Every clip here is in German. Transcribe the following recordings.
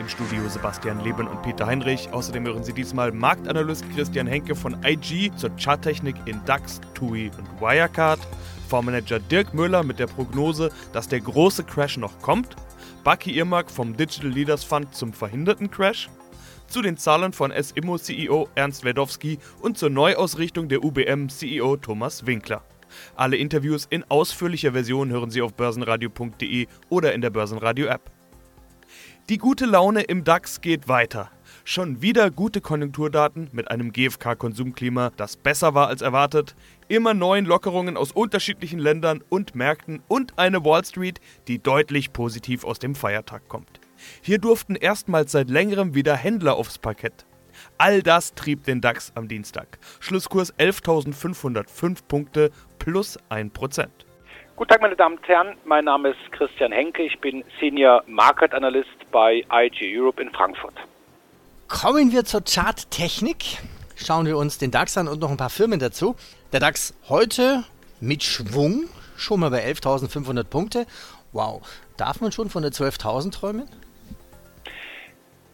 Im Studio Sebastian Leben und Peter Heinrich. Außerdem hören Sie diesmal Marktanalyst Christian Henke von IG zur Charttechnik in DAX, TUI und Wirecard. Fondsmanager Dirk Müller mit der Prognose, dass der große Crash noch kommt. Bucky Irmak vom Digital Leaders Fund zum verhinderten Crash. Zu den Zahlen von SIMO CEO Ernst Wedowski und zur Neuausrichtung der UBM CEO Thomas Winkler. Alle Interviews in ausführlicher Version hören Sie auf börsenradio.de oder in der Börsenradio App. Die gute Laune im DAX geht weiter. Schon wieder gute Konjunkturdaten mit einem GfK-Konsumklima, das besser war als erwartet, immer neuen Lockerungen aus unterschiedlichen Ländern und Märkten und eine Wall Street, die deutlich positiv aus dem Feiertag kommt. Hier durften erstmals seit längerem wieder Händler aufs Parkett. All das trieb den DAX am Dienstag. Schlusskurs 11.505 Punkte plus 1%. Guten Tag, meine Damen und Herren. Mein Name ist Christian Henke. Ich bin Senior Market Analyst bei IG Europe in Frankfurt. Kommen wir zur Charttechnik. Schauen wir uns den DAX an und noch ein paar Firmen dazu. Der DAX heute mit Schwung, schon mal bei 11.500 Punkte. Wow, darf man schon von der 12.000 träumen?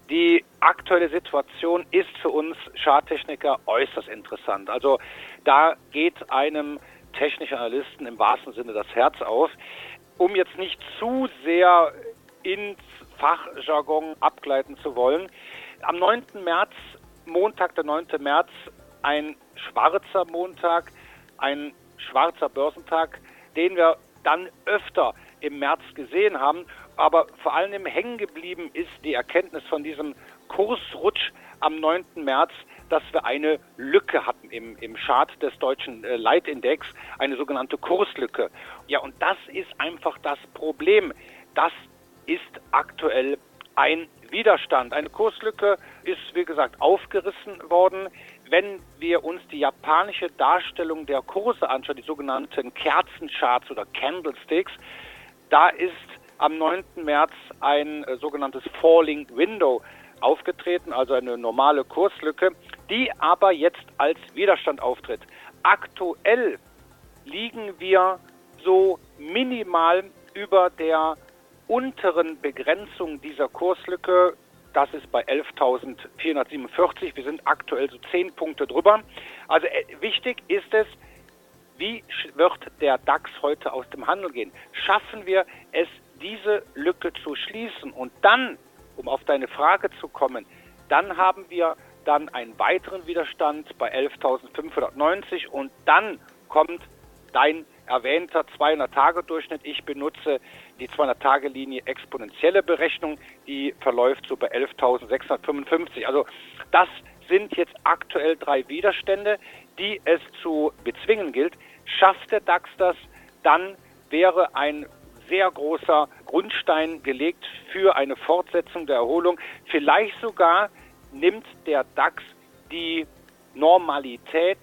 Die aktuelle Situation ist für uns Charttechniker äußerst interessant. Also da geht einem technischen Analysten im wahrsten Sinne das Herz auf. Um jetzt nicht zu sehr ins Fachjargon abgleiten zu wollen, am 9. März, Montag, der 9. März, ein schwarzer Montag, ein schwarzer Börsentag, den wir dann öfter im März gesehen haben. Aber vor allem hängen geblieben ist die Erkenntnis von diesem Kursrutsch am 9. März, dass wir eine Lücke hatten im, im Chart des deutschen äh, Leitindex, eine sogenannte Kurslücke. Ja, und das ist einfach das Problem. Das ist aktuell ein Widerstand. Eine Kurslücke ist, wie gesagt, aufgerissen worden. Wenn wir uns die japanische Darstellung der Kurse anschauen, die sogenannten Kerzencharts oder Candlesticks, da ist am 9. März ein äh, sogenanntes Falling Window aufgetreten, also eine normale Kurslücke, die aber jetzt als Widerstand auftritt. Aktuell liegen wir so minimal über der unteren Begrenzung dieser Kurslücke. Das ist bei 11.447. Wir sind aktuell so 10 Punkte drüber. Also äh, wichtig ist es, wie wird der DAX heute aus dem Handel gehen? Schaffen wir es, diese Lücke zu schließen? Und dann, um auf deine Frage zu kommen, dann haben wir dann einen weiteren Widerstand bei 11.590 und dann kommt dein erwähnter 200-Tage-Durchschnitt. Ich benutze die 200-Tage-Linie exponentielle Berechnung, die verläuft so bei 11.655. Also das sind jetzt aktuell drei Widerstände, die es zu bezwingen gilt. Schafft der DAX das, dann wäre ein sehr großer Grundstein gelegt für eine Fortsetzung der Erholung. Vielleicht sogar nimmt der DAX die Normalität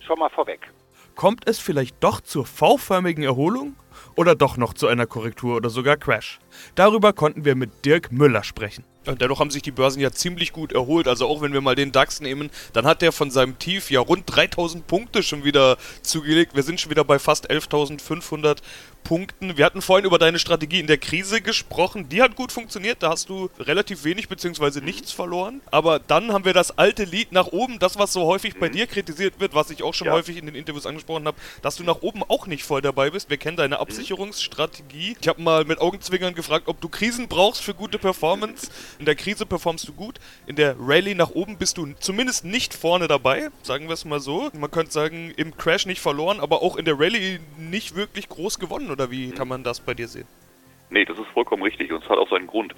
schon mal vorweg. Kommt es vielleicht doch zur V-förmigen Erholung? Oder doch noch zu einer Korrektur oder sogar Crash? Darüber konnten wir mit Dirk Müller sprechen. Dennoch haben sich die Börsen ja ziemlich gut erholt. Also auch wenn wir mal den DAX nehmen, dann hat der von seinem Tief ja rund 3000 Punkte schon wieder zugelegt. Wir sind schon wieder bei fast 11.500 Punkten. Wir hatten vorhin über deine Strategie in der Krise gesprochen. Die hat gut funktioniert. Da hast du relativ wenig bzw. nichts verloren. Aber dann haben wir das alte Lied nach oben, das was so häufig bei dir kritisiert wird, was ich auch schon ja. häufig in den Interviews angesprochen habe, dass du nach oben auch nicht voll dabei bist. Wir kennen deine Absicherungsstrategie. Ich habe mal mit Augenzwinkern gefragt, ob du Krisen brauchst für gute Performance. In der Krise performst du gut. In der Rallye nach oben bist du zumindest nicht vorne dabei, sagen wir es mal so. Man könnte sagen, im Crash nicht verloren, aber auch in der Rallye nicht wirklich groß gewonnen. Oder wie kann man das bei dir sehen? Nee, das ist vollkommen richtig und es hat auch seinen Grund.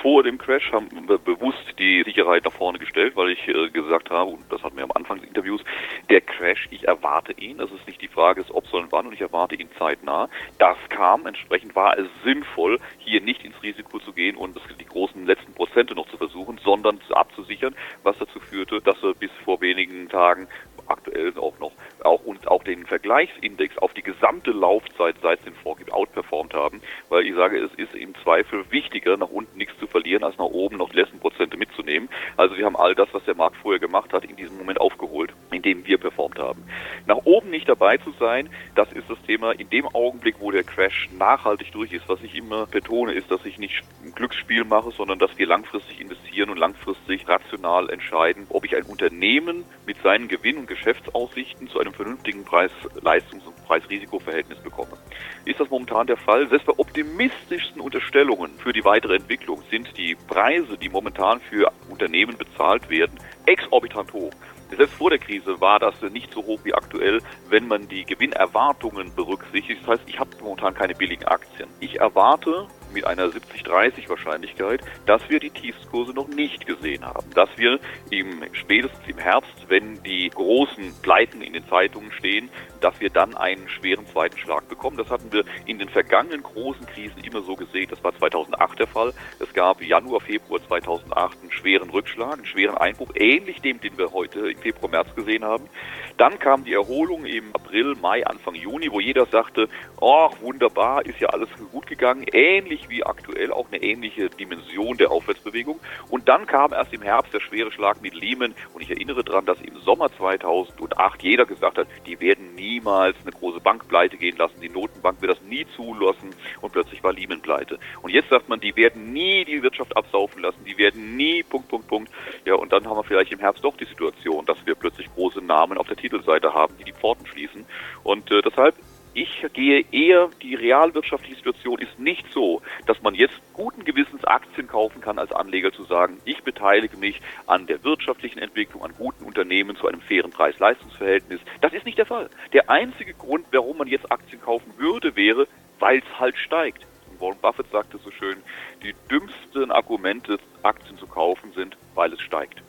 Vor dem Crash haben wir bewusst die Sicherheit nach vorne gestellt, weil ich äh, gesagt habe, und das hatten wir am Anfang des Interviews, der Crash, ich erwarte ihn, das ist nicht die Frage ist, ob, sondern wann und ich erwarte ihn zeitnah. Das kam, entsprechend war es sinnvoll, hier nicht ins Risiko zu gehen und die großen letzten Prozente noch zu versuchen, sondern abzusichern, was dazu führte, dass wir bis vor wenigen Tagen aktuell auch noch auch und auch den Vergleichsindex auf die gesamte Laufzeit, seit es den vorgibt, outperformt haben, weil ich sage, es ist im Zweifel wichtiger, nach unten nichts zu verlieren, als nach oben noch die letzten Prozente mitzunehmen. Also wir haben all das, was der Markt vorher gemacht hat, in diesem Moment aufgeholt, in wir performt haben. Nach oben nicht dabei zu sein, das ist das Thema. In dem Augenblick, wo der Crash nachhaltig durch ist, was ich immer betone, ist, dass ich nicht ein Glücksspiel mache, sondern dass wir langfristig investieren und langfristig rational entscheiden, ob ich ein Unternehmen mit seinen Gewinn- und Geschäftsaussichten zu einem vernünftigen Preis-Leistungs- und Preis-Risiko-Verhältnis bekomme. Ist das momentan der Fall? Selbst bei optimistischsten Unterstellungen für die weitere Entwicklung sind die Preise, die momentan für Unternehmen bezahlt werden, exorbitant hoch. Selbst vor der Krise war das nicht so hoch wie aktuell, wenn man die Gewinnerwartungen berücksichtigt. Das heißt, ich habe momentan keine billigen Aktien. Ich erwarte mit einer 70-30 Wahrscheinlichkeit, dass wir die Tiefskurse noch nicht gesehen haben. Dass wir im, spätestens im Herbst, wenn die großen Pleiten in den Zeitungen stehen, dass wir dann einen schweren zweiten Schlag bekommen. Das hatten wir in den vergangenen großen Krisen immer so gesehen. Das war 2008 der Fall. Es gab Januar, Februar 2008 einen schweren Rückschlag, einen schweren Einbruch, ähnlich dem, den wir heute im Februar, März gesehen haben. Dann kam die Erholung im April, Mai, Anfang Juni, wo jeder sagte, ach, wunderbar, ist ja alles gut gegangen. Ähnlich wie aktuell, auch eine ähnliche Dimension der Aufwärtsbewegung. Und dann kam erst im Herbst der schwere Schlag mit Lehman. Und ich erinnere daran, dass im Sommer 2008 jeder gesagt hat, die werden niemals eine große Bank pleite gehen lassen. Die Notenbank wird das nie zulassen. Und plötzlich war Lehman pleite. Und jetzt sagt man, die werden nie die Wirtschaft absaufen lassen. Die werden nie, Punkt, Punkt, Punkt. Ja, und dann haben wir vielleicht im Herbst doch die Situation, dass wir plötzlich große Namen auf der Titelseite haben, die die Pforten schließen. Und äh, deshalb ich gehe eher, die realwirtschaftliche Situation ist nicht so, dass man jetzt guten Gewissens Aktien kaufen kann als Anleger zu sagen, ich beteilige mich an der wirtschaftlichen Entwicklung, an guten Unternehmen zu einem fairen Preis-Leistungs-Verhältnis. Das ist nicht der Fall. Der einzige Grund, warum man jetzt Aktien kaufen würde, wäre, weil es halt steigt. Und Warren Buffett sagte so schön, die dümmsten Argumente, Aktien zu kaufen, sind, weil es steigt.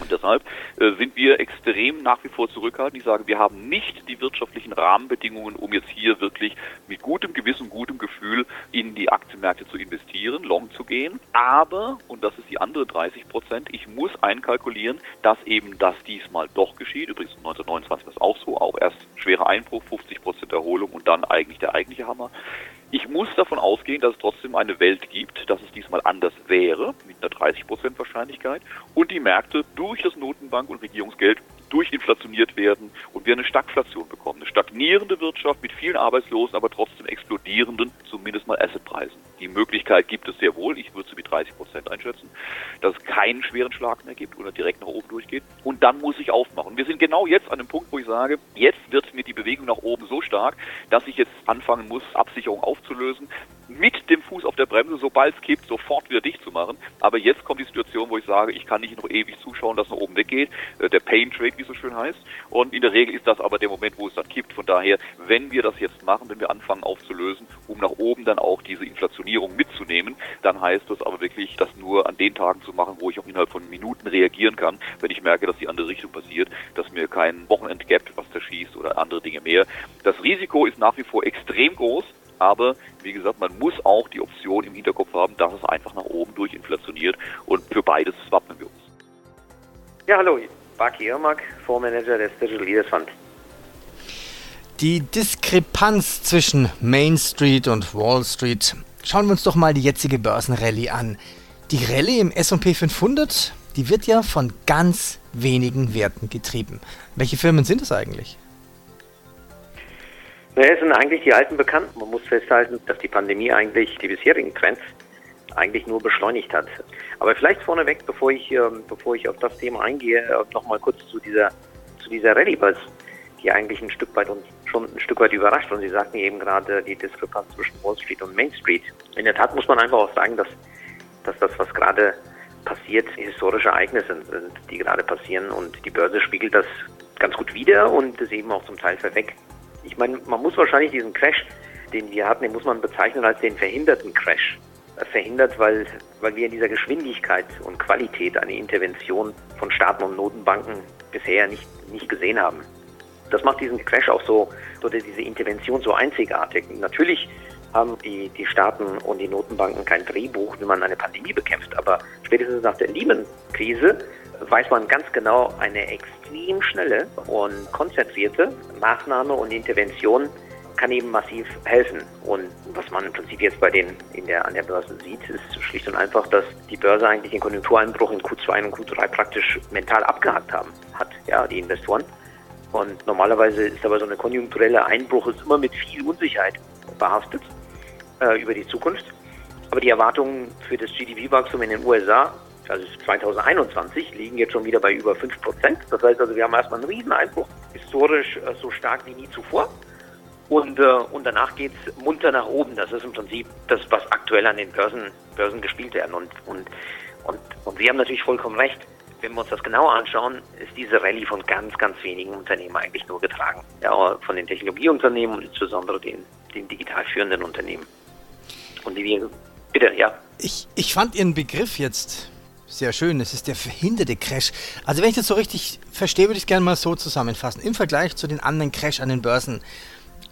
Und deshalb äh, sind wir extrem nach wie vor zurückhaltend. Ich sage, wir haben nicht die wirtschaftlichen Rahmenbedingungen, um jetzt hier wirklich mit gutem Gewissen, gutem Gefühl in die Aktienmärkte zu investieren, long zu gehen. Aber, und das ist die andere 30 Prozent, ich muss einkalkulieren, dass eben das diesmal doch geschieht. Übrigens 1929 war es auch so, auch erst schwerer Einbruch, 50 Prozent Erholung und dann eigentlich der eigentliche Hammer. Ich muss davon ausgehen, dass es trotzdem eine Welt gibt, dass es diesmal anders wäre, mit einer 30% Wahrscheinlichkeit, und die Märkte durch das Notenbank- und Regierungsgeld durchinflationiert werden und wir eine Stagflation bekommen. Eine stagnierende Wirtschaft mit vielen Arbeitslosen, aber trotzdem explodierenden, zumindest mal Assetpreisen. Die Möglichkeit gibt es sehr wohl, ich würde sie mit 30 Prozent einschätzen, dass es keinen schweren Schlag mehr gibt oder direkt nach oben durchgeht. Und dann muss ich aufmachen. Wir sind genau jetzt an dem Punkt, wo ich sage, jetzt wird mir die Bewegung nach oben so stark, dass ich jetzt anfangen muss, Absicherung aufzulösen, mit dem Fuß auf der Bremse, sobald es kippt, sofort wieder dicht zu machen. Aber jetzt kommt die Situation, wo ich sage, ich kann nicht noch ewig zuschauen, dass nach oben weggeht. Äh, der Pain Trade, wie es so schön heißt. Und in der Regel ist das aber der Moment, wo es dann kippt. Von daher, wenn wir das jetzt machen, wenn wir anfangen aufzulösen, um nach oben dann auch diese Inflationierung mitzunehmen, dann heißt das aber wirklich, das nur an den Tagen zu machen, wo ich auch innerhalb von Minuten reagieren kann, wenn ich merke, dass die andere Richtung passiert, dass mir kein Wochenendgap was zerschießt oder andere Dinge mehr. Das Risiko ist nach wie vor extrem groß. Aber wie gesagt, man muss auch die Option im Hinterkopf haben, dass es einfach nach oben durchinflationiert und für beides wappnen wir uns. Ja, hallo, Baki Irmak, Fondsmanager des Digital Leaders Fund. Die Diskrepanz zwischen Main Street und Wall Street. Schauen wir uns doch mal die jetzige Börsenrallye an. Die Rallye im S&P 500, die wird ja von ganz wenigen Werten getrieben. Welche Firmen sind es eigentlich? Naja, es sind eigentlich die alten Bekannten. Man muss festhalten, dass die Pandemie eigentlich die bisherigen Trends eigentlich nur beschleunigt hat. Aber vielleicht vorneweg, bevor ich, ähm, bevor ich auf das Thema eingehe, äh, nochmal kurz zu dieser, zu dieser Rallye-Buzz, die eigentlich ein Stück weit uns schon ein Stück weit überrascht. Und Sie sagten eben gerade die Diskrepanz zwischen Wall Street und Main Street. In der Tat muss man einfach auch sagen, dass, dass das, was gerade passiert, historische Ereignisse sind, die gerade passieren. Und die Börse spiegelt das ganz gut wider und es eben auch zum Teil verweckt. Ich meine, man muss wahrscheinlich diesen Crash, den wir hatten, den muss man bezeichnen als den verhinderten Crash. Verhindert, weil, weil wir in dieser Geschwindigkeit und Qualität eine Intervention von Staaten und Notenbanken bisher nicht, nicht gesehen haben. Das macht diesen Crash auch so, oder diese Intervention so einzigartig. Natürlich haben die, die Staaten und die Notenbanken kein Drehbuch, wie man eine Pandemie bekämpft. Aber spätestens nach der Lehman-Krise weiß man ganz genau, eine extrem schnelle und konzentrierte Maßnahme und Intervention kann eben massiv helfen. Und was man im Prinzip jetzt bei den in der, an der Börse sieht, ist schlicht und einfach, dass die Börse eigentlich den Konjunktureinbruch in Q2 und Q3 praktisch mental abgehakt haben, hat, ja, die Investoren. Und normalerweise ist aber so eine konjunkturelle Einbruch ist immer mit viel Unsicherheit behaftet äh, über die Zukunft. Aber die Erwartungen für das GDP-Wachstum in den USA, also 2021, liegen jetzt schon wieder bei über 5 Prozent. Das heißt also, wir haben erstmal einen Rieseneinbruch, historisch äh, so stark wie nie zuvor. Und, äh, und danach geht es munter nach oben. Das ist im Prinzip das, was aktuell an den Börsen, Börsen gespielt werden. Und, und, und, und Sie haben natürlich vollkommen recht. Wenn wir uns das genauer anschauen, ist diese Rallye von ganz, ganz wenigen Unternehmen eigentlich nur getragen. Ja, von den Technologieunternehmen und insbesondere den, den digital führenden Unternehmen. Und die wir, bitte, ja. Ich, ich fand Ihren Begriff jetzt sehr schön. Es ist der verhinderte Crash. Also wenn ich das so richtig verstehe, würde ich es gerne mal so zusammenfassen. Im Vergleich zu den anderen Crash an den Börsen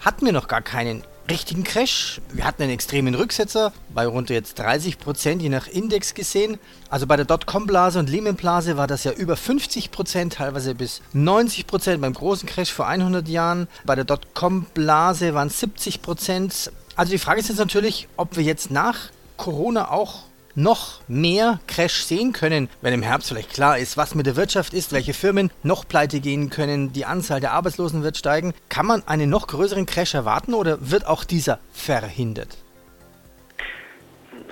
hatten wir noch gar keinen richtigen Crash. Wir hatten einen extremen Rücksetzer bei rund jetzt 30 Prozent, je nach Index gesehen. Also bei der Dotcom-Blase und Lehman-Blase war das ja über 50 Prozent, teilweise bis 90 Prozent beim großen Crash vor 100 Jahren. Bei der Dotcom-Blase waren es 70 Prozent. Also die Frage ist jetzt natürlich, ob wir jetzt nach Corona auch noch mehr Crash sehen können, wenn im Herbst vielleicht klar ist, was mit der Wirtschaft ist, welche Firmen noch pleite gehen können, die Anzahl der Arbeitslosen wird steigen. Kann man einen noch größeren Crash erwarten oder wird auch dieser verhindert?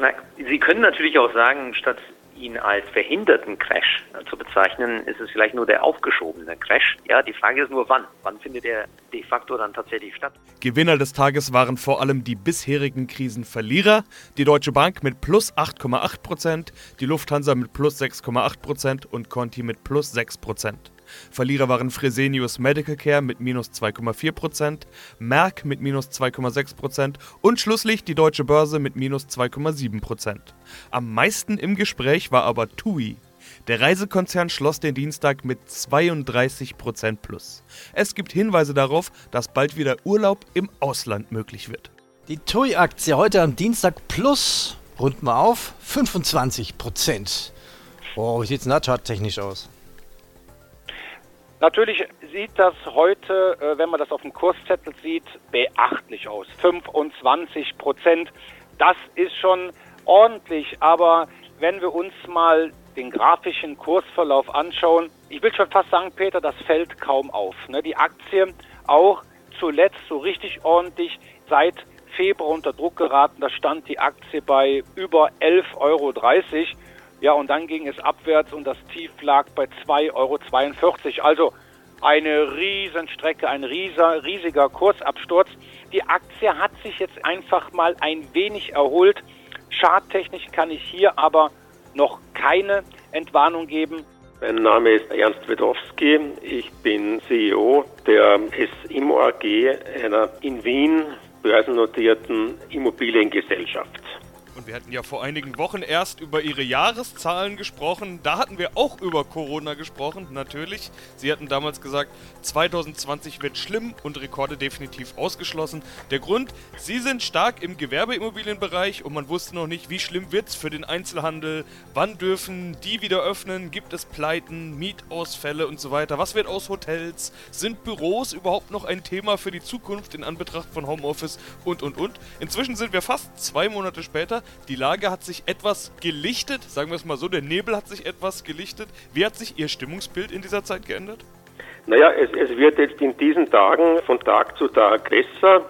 Na, Sie können natürlich auch sagen, statt ihn als verhinderten Crash zu bezeichnen, ist es vielleicht nur der aufgeschobene Crash. Ja, die Frage ist nur wann. Wann findet er de facto dann tatsächlich statt? Gewinner des Tages waren vor allem die bisherigen Krisenverlierer. Die Deutsche Bank mit plus 8,8 Prozent, die Lufthansa mit plus 6,8 Prozent und Conti mit plus 6 Prozent. Verlierer waren Fresenius Medical Care mit minus 2,4%, Merck mit minus 2,6% und schlusslich die Deutsche Börse mit minus 2,7%. Am meisten im Gespräch war aber TUI. Der Reisekonzern schloss den Dienstag mit 32% plus. Es gibt Hinweise darauf, dass bald wieder Urlaub im Ausland möglich wird. Die TUI-Aktie heute am Dienstag plus, rund mal auf, 25%. Oh, wie sieht es denn da charttechnisch aus? Natürlich sieht das heute, äh, wenn man das auf dem Kurszettel sieht, beachtlich aus. 25 Prozent, das ist schon ordentlich. Aber wenn wir uns mal den grafischen Kursverlauf anschauen, ich will schon fast sagen, Peter, das fällt kaum auf. Ne? Die Aktie auch zuletzt so richtig ordentlich seit Februar unter Druck geraten. Da stand die Aktie bei über 11,30 Euro. Ja, und dann ging es abwärts und das Tief lag bei 2,42 Euro. Also eine Riesenstrecke, ein rieser, riesiger Kursabsturz. Die Aktie hat sich jetzt einfach mal ein wenig erholt. Charttechnisch kann ich hier aber noch keine Entwarnung geben. Mein Name ist Ernst Wedowski. Ich bin CEO der SIMO AG, einer in Wien börsennotierten Immobiliengesellschaft. Und wir hatten ja vor einigen Wochen erst über ihre Jahreszahlen gesprochen. Da hatten wir auch über Corona gesprochen, natürlich. Sie hatten damals gesagt, 2020 wird schlimm und Rekorde definitiv ausgeschlossen. Der Grund, sie sind stark im Gewerbeimmobilienbereich und man wusste noch nicht, wie schlimm wird es für den Einzelhandel. Wann dürfen die wieder öffnen? Gibt es Pleiten, Mietausfälle und so weiter? Was wird aus Hotels? Sind Büros überhaupt noch ein Thema für die Zukunft in Anbetracht von Homeoffice und und und? Inzwischen sind wir fast zwei Monate später die Lage hat sich etwas gelichtet, sagen wir es mal so, der Nebel hat sich etwas gelichtet. Wie hat sich Ihr Stimmungsbild in dieser Zeit geändert? Naja, es, es wird jetzt in diesen Tagen von Tag zu Tag besser.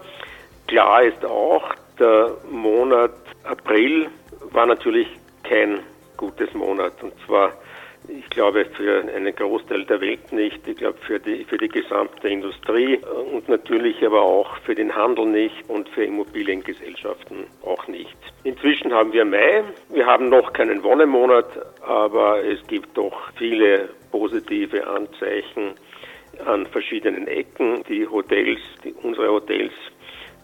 Klar ist auch, der Monat April war natürlich kein gutes Monat. Und zwar ich glaube für einen Großteil der Welt nicht. Ich glaube für die, für die gesamte Industrie und natürlich aber auch für den Handel nicht und für Immobiliengesellschaften auch nicht. Inzwischen haben wir Mai. Wir haben noch keinen Wonnemonat, aber es gibt doch viele positive Anzeichen an verschiedenen Ecken. Die Hotels, die, unsere Hotels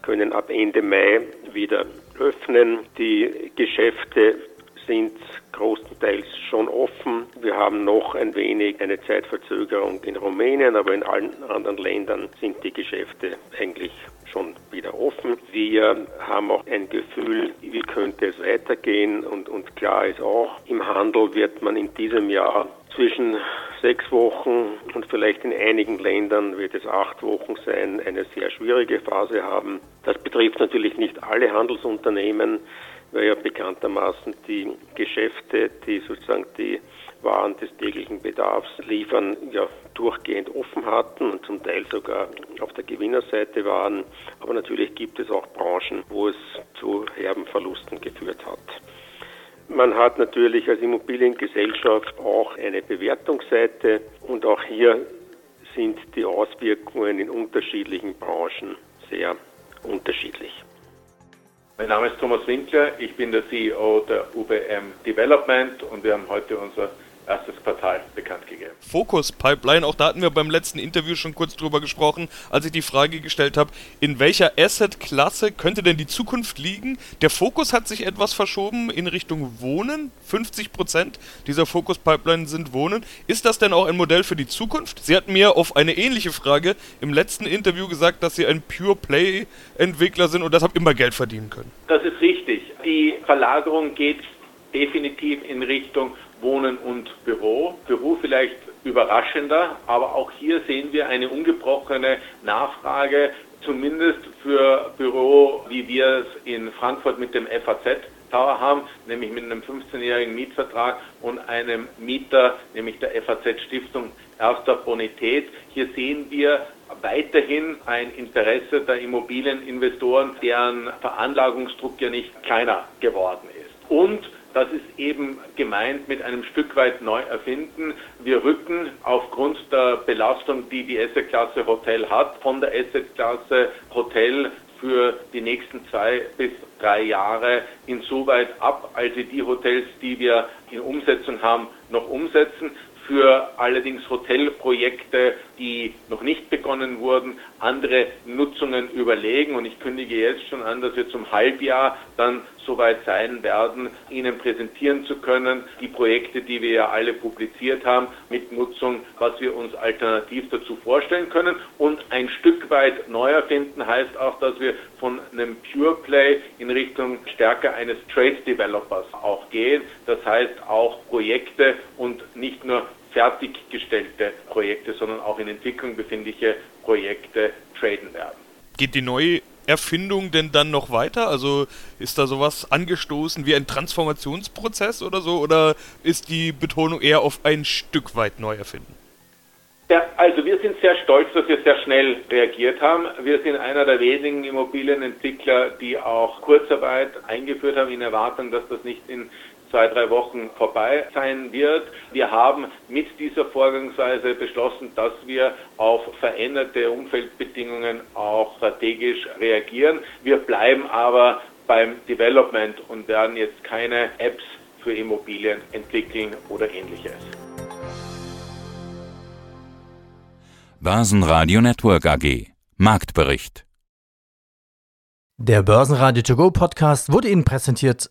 können ab Ende Mai wieder öffnen. Die Geschäfte sind großenteils schon offen. Wir haben noch ein wenig eine Zeitverzögerung in Rumänien, aber in allen anderen Ländern sind die Geschäfte eigentlich schon wieder offen. Wir haben auch ein Gefühl, wie könnte es weitergehen und, und klar ist auch, im Handel wird man in diesem Jahr zwischen sechs Wochen und vielleicht in einigen Ländern wird es acht Wochen sein, eine sehr schwierige Phase haben. Das betrifft natürlich nicht alle Handelsunternehmen, weil ja bekanntermaßen die Geschäfte, die sozusagen die waren des täglichen Bedarfs liefern, ja durchgehend offen hatten und zum Teil sogar auf der Gewinnerseite waren. Aber natürlich gibt es auch Branchen, wo es zu herben Verlusten geführt hat. Man hat natürlich als Immobiliengesellschaft auch eine Bewertungsseite und auch hier sind die Auswirkungen in unterschiedlichen Branchen sehr unterschiedlich. Mein Name ist Thomas Winkler, ich bin der CEO der UBM Development und wir haben heute unser erstes Quartal bekannt gegeben. Fokus Pipeline, auch da hatten wir beim letzten Interview schon kurz drüber gesprochen, als ich die Frage gestellt habe, in welcher Asset-Klasse könnte denn die Zukunft liegen? Der Fokus hat sich etwas verschoben in Richtung Wohnen. 50 Prozent dieser Fokus Pipeline sind Wohnen. Ist das denn auch ein Modell für die Zukunft? Sie hatten mir auf eine ähnliche Frage im letzten Interview gesagt, dass Sie ein Pure Play Entwickler sind und deshalb immer Geld verdienen können. Das ist richtig. Die Verlagerung geht definitiv in Richtung Wohnen und Büro. Büro vielleicht überraschender, aber auch hier sehen wir eine ungebrochene Nachfrage, zumindest für Büro, wie wir es in Frankfurt mit dem FAZ Tower haben, nämlich mit einem 15-jährigen Mietvertrag und einem Mieter, nämlich der FAZ Stiftung erster Bonität. Hier sehen wir weiterhin ein Interesse der Immobilieninvestoren, deren Veranlagungsdruck ja nicht kleiner geworden ist. Und das ist eben gemeint mit einem Stück weit neu erfinden. Wir rücken aufgrund der Belastung, die die Asset-Klasse Hotel hat, von der Asset-Klasse Hotel für die nächsten zwei bis drei Jahre insoweit ab, als wir die Hotels, die wir in Umsetzung haben, noch umsetzen. Für allerdings Hotelprojekte, die noch nicht begonnen wurden, andere Nutzungen überlegen. Und ich kündige jetzt schon an, dass wir zum Halbjahr dann soweit sein werden, Ihnen präsentieren zu können, die Projekte, die wir ja alle publiziert haben, mit Nutzung, was wir uns alternativ dazu vorstellen können. Und ein Stück weit neu erfinden heißt auch, dass wir von einem Pure Play in Richtung stärker eines Trade Developers auch gehen. Das heißt auch Projekte und nicht nur fertiggestellte Projekte, sondern auch in Entwicklung befindliche Projekte traden werden. Geht die neue Erfindung denn dann noch weiter? Also ist da sowas angestoßen wie ein Transformationsprozess oder so? Oder ist die Betonung eher auf ein Stück weit neu erfinden? Ja, also wir sind sehr stolz, dass wir sehr schnell reagiert haben. Wir sind einer der wenigen Immobilienentwickler, die auch Kurzarbeit eingeführt haben in Erwartung, dass das nicht in zwei, drei Wochen vorbei sein wird. Wir haben mit dieser Vorgangsweise beschlossen, dass wir auf veränderte Umfeldbedingungen auch strategisch reagieren. Wir bleiben aber beim Development und werden jetzt keine Apps für Immobilien entwickeln oder ähnliches. Börsenradio Network AG Marktbericht Der Börsenradio To Go Podcast wurde Ihnen präsentiert